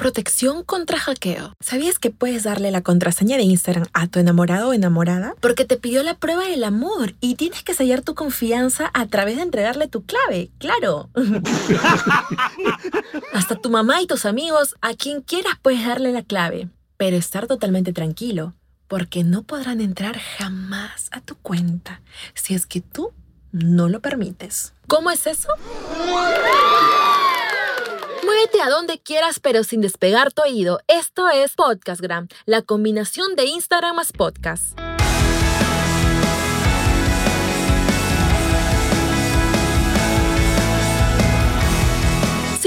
Protección contra hackeo. ¿Sabías que puedes darle la contraseña de Instagram a tu enamorado o enamorada? Porque te pidió la prueba del amor y tienes que sellar tu confianza a través de entregarle tu clave, claro. Hasta tu mamá y tus amigos, a quien quieras puedes darle la clave, pero estar totalmente tranquilo, porque no podrán entrar jamás a tu cuenta si es que tú no lo permites. ¿Cómo es eso? Muévete a donde quieras, pero sin despegar tu oído. Esto es Podcastgram, la combinación de Instagram más podcast.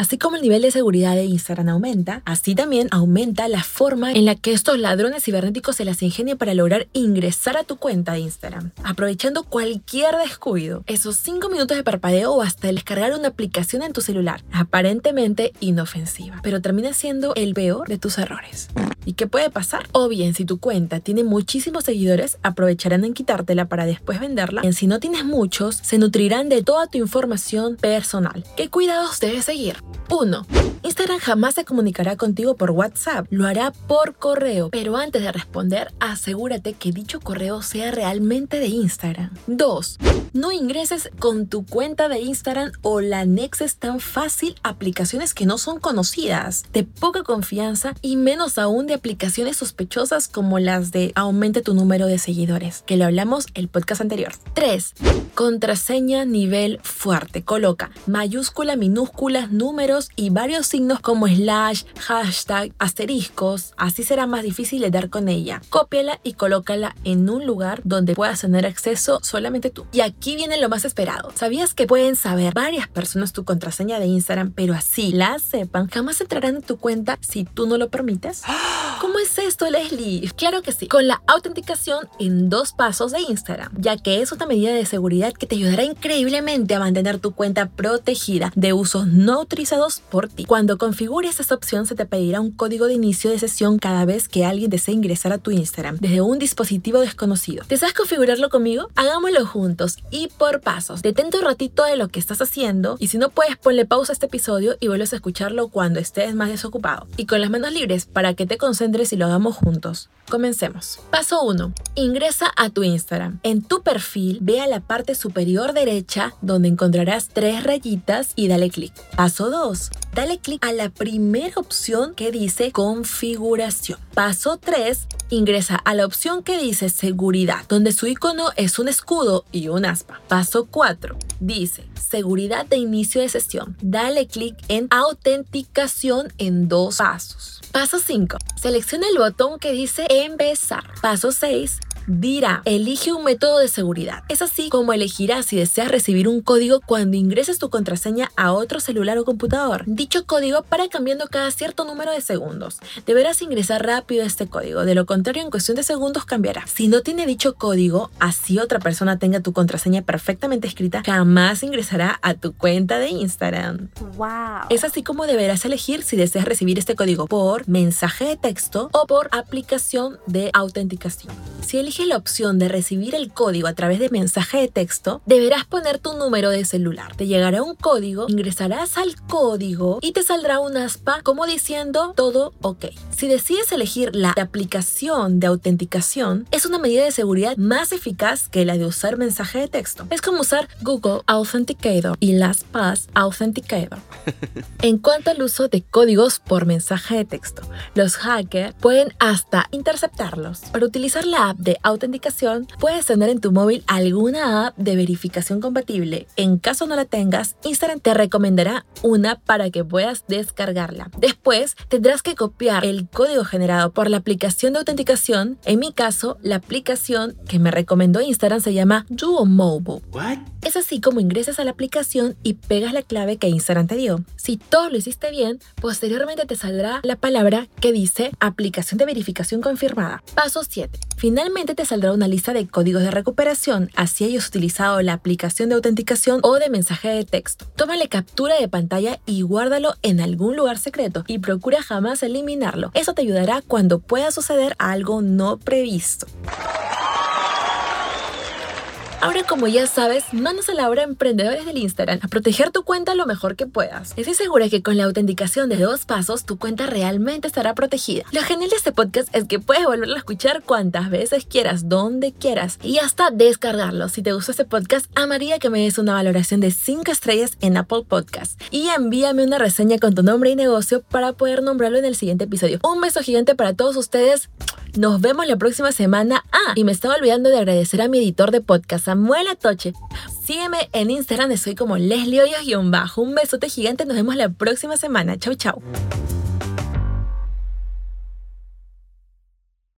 Así como el nivel de seguridad de Instagram aumenta, así también aumenta la forma en la que estos ladrones cibernéticos se las ingenian para lograr ingresar a tu cuenta de Instagram, aprovechando cualquier descuido, esos 5 minutos de parpadeo o hasta descargar una aplicación en tu celular, aparentemente inofensiva, pero termina siendo el peor de tus errores. ¿Y qué puede pasar? O bien, si tu cuenta tiene muchísimos seguidores, aprovecharán en quitártela para después venderla. Y si no tienes muchos, se nutrirán de toda tu información personal. ¿Qué cuidados debes seguir? 1. Instagram jamás se comunicará contigo por WhatsApp, lo hará por correo, pero antes de responder, asegúrate que dicho correo sea realmente de Instagram. 2. No ingreses con tu cuenta de Instagram o la anexes tan fácil aplicaciones que no son conocidas, de poca confianza y menos aún de aplicaciones sospechosas como las de aumente tu número de seguidores, que lo hablamos el podcast anterior. 3. Contraseña nivel fuerte. Coloca mayúscula, minúsculas, números y varios signos como slash, hashtag, asteriscos. Así será más difícil de dar con ella. Cópiala y colócala en un lugar donde puedas tener acceso solamente tú. Y viene lo más esperado. ¿Sabías que pueden saber varias personas tu contraseña de Instagram, pero así la sepan, jamás entrarán en tu cuenta si tú no lo permites? ¿Cómo es esto, Leslie? Claro que sí. Con la autenticación en dos pasos de Instagram, ya que es una medida de seguridad que te ayudará increíblemente a mantener tu cuenta protegida de usos no autorizados por ti. Cuando configures esta opción se te pedirá un código de inicio de sesión cada vez que alguien desee ingresar a tu Instagram desde un dispositivo desconocido. ¿Deseas configurarlo conmigo? Hagámoslo juntos y por pasos. Detente un ratito de lo que estás haciendo y si no puedes ponle pausa a este episodio y vuelves a escucharlo cuando estés más desocupado. Y con las manos libres para que te concentres y lo hagamos juntos. Comencemos. Paso 1. Ingresa a tu Instagram. En tu perfil, ve a la parte superior derecha donde encontrarás tres rayitas y dale clic. Paso 2. Dale clic a la primera opción que dice configuración. Paso 3. Ingresa a la opción que dice seguridad, donde su icono es un escudo y un Paso 4. Dice seguridad de inicio de sesión. Dale clic en autenticación en dos pasos. Paso 5. Selecciona el botón que dice empezar. Paso 6 dirá, elige un método de seguridad. Es así como elegirás si deseas recibir un código cuando ingreses tu contraseña a otro celular o computador. Dicho código para cambiando cada cierto número de segundos. Deberás ingresar rápido este código, de lo contrario en cuestión de segundos cambiará. Si no tiene dicho código, así otra persona tenga tu contraseña perfectamente escrita, jamás ingresará a tu cuenta de Instagram. Wow. Es así como deberás elegir si deseas recibir este código por mensaje de texto o por aplicación de autenticación. Si eliges la opción de recibir el código a través de mensaje de texto, deberás poner tu número de celular. Te llegará un código, ingresarás al código y te saldrá un aspa como diciendo todo ok. Si decides elegir la aplicación de autenticación, es una medida de seguridad más eficaz que la de usar mensaje de texto. Es como usar Google Authenticator y LastPass Authenticator. En cuanto al uso de códigos por mensaje de texto, los hackers pueden hasta interceptarlos. Para utilizar la app de autenticación, puedes tener en tu móvil alguna app de verificación compatible. En caso no la tengas, Instagram te recomendará una para que puedas descargarla. Después, tendrás que copiar el código generado por la aplicación de autenticación. En mi caso, la aplicación que me recomendó Instagram se llama Duo Mobile. Es así como ingresas a la aplicación y pegas la clave que Instagram te dio. Si todo lo hiciste bien, posteriormente te saldrá la palabra que dice aplicación de verificación confirmada. Paso 7. Finalmente te saldrá una lista de códigos de recuperación, así hayas utilizado la aplicación de autenticación o de mensaje de texto. Tómale captura de pantalla y guárdalo en algún lugar secreto y procura jamás eliminarlo. Eso te ayudará cuando pueda suceder algo no previsto. Ahora, como ya sabes, manos a la obra emprendedores del Instagram a proteger tu cuenta lo mejor que puedas. Estoy segura que con la autenticación de dos pasos, tu cuenta realmente estará protegida. Lo genial de este podcast es que puedes volverlo a escuchar cuantas veces quieras, donde quieras, y hasta descargarlo. Si te gustó este podcast, amaría que me des una valoración de 5 estrellas en Apple Podcast y envíame una reseña con tu nombre y negocio para poder nombrarlo en el siguiente episodio. Un beso gigante para todos ustedes. Nos vemos la próxima semana. Ah, y me estaba olvidando de agradecer a mi editor de podcast, Samuel Atoche. Sígueme en Instagram, soy como Leslie Hoyos-bajo. Un besote gigante, nos vemos la próxima semana. Chau, chau.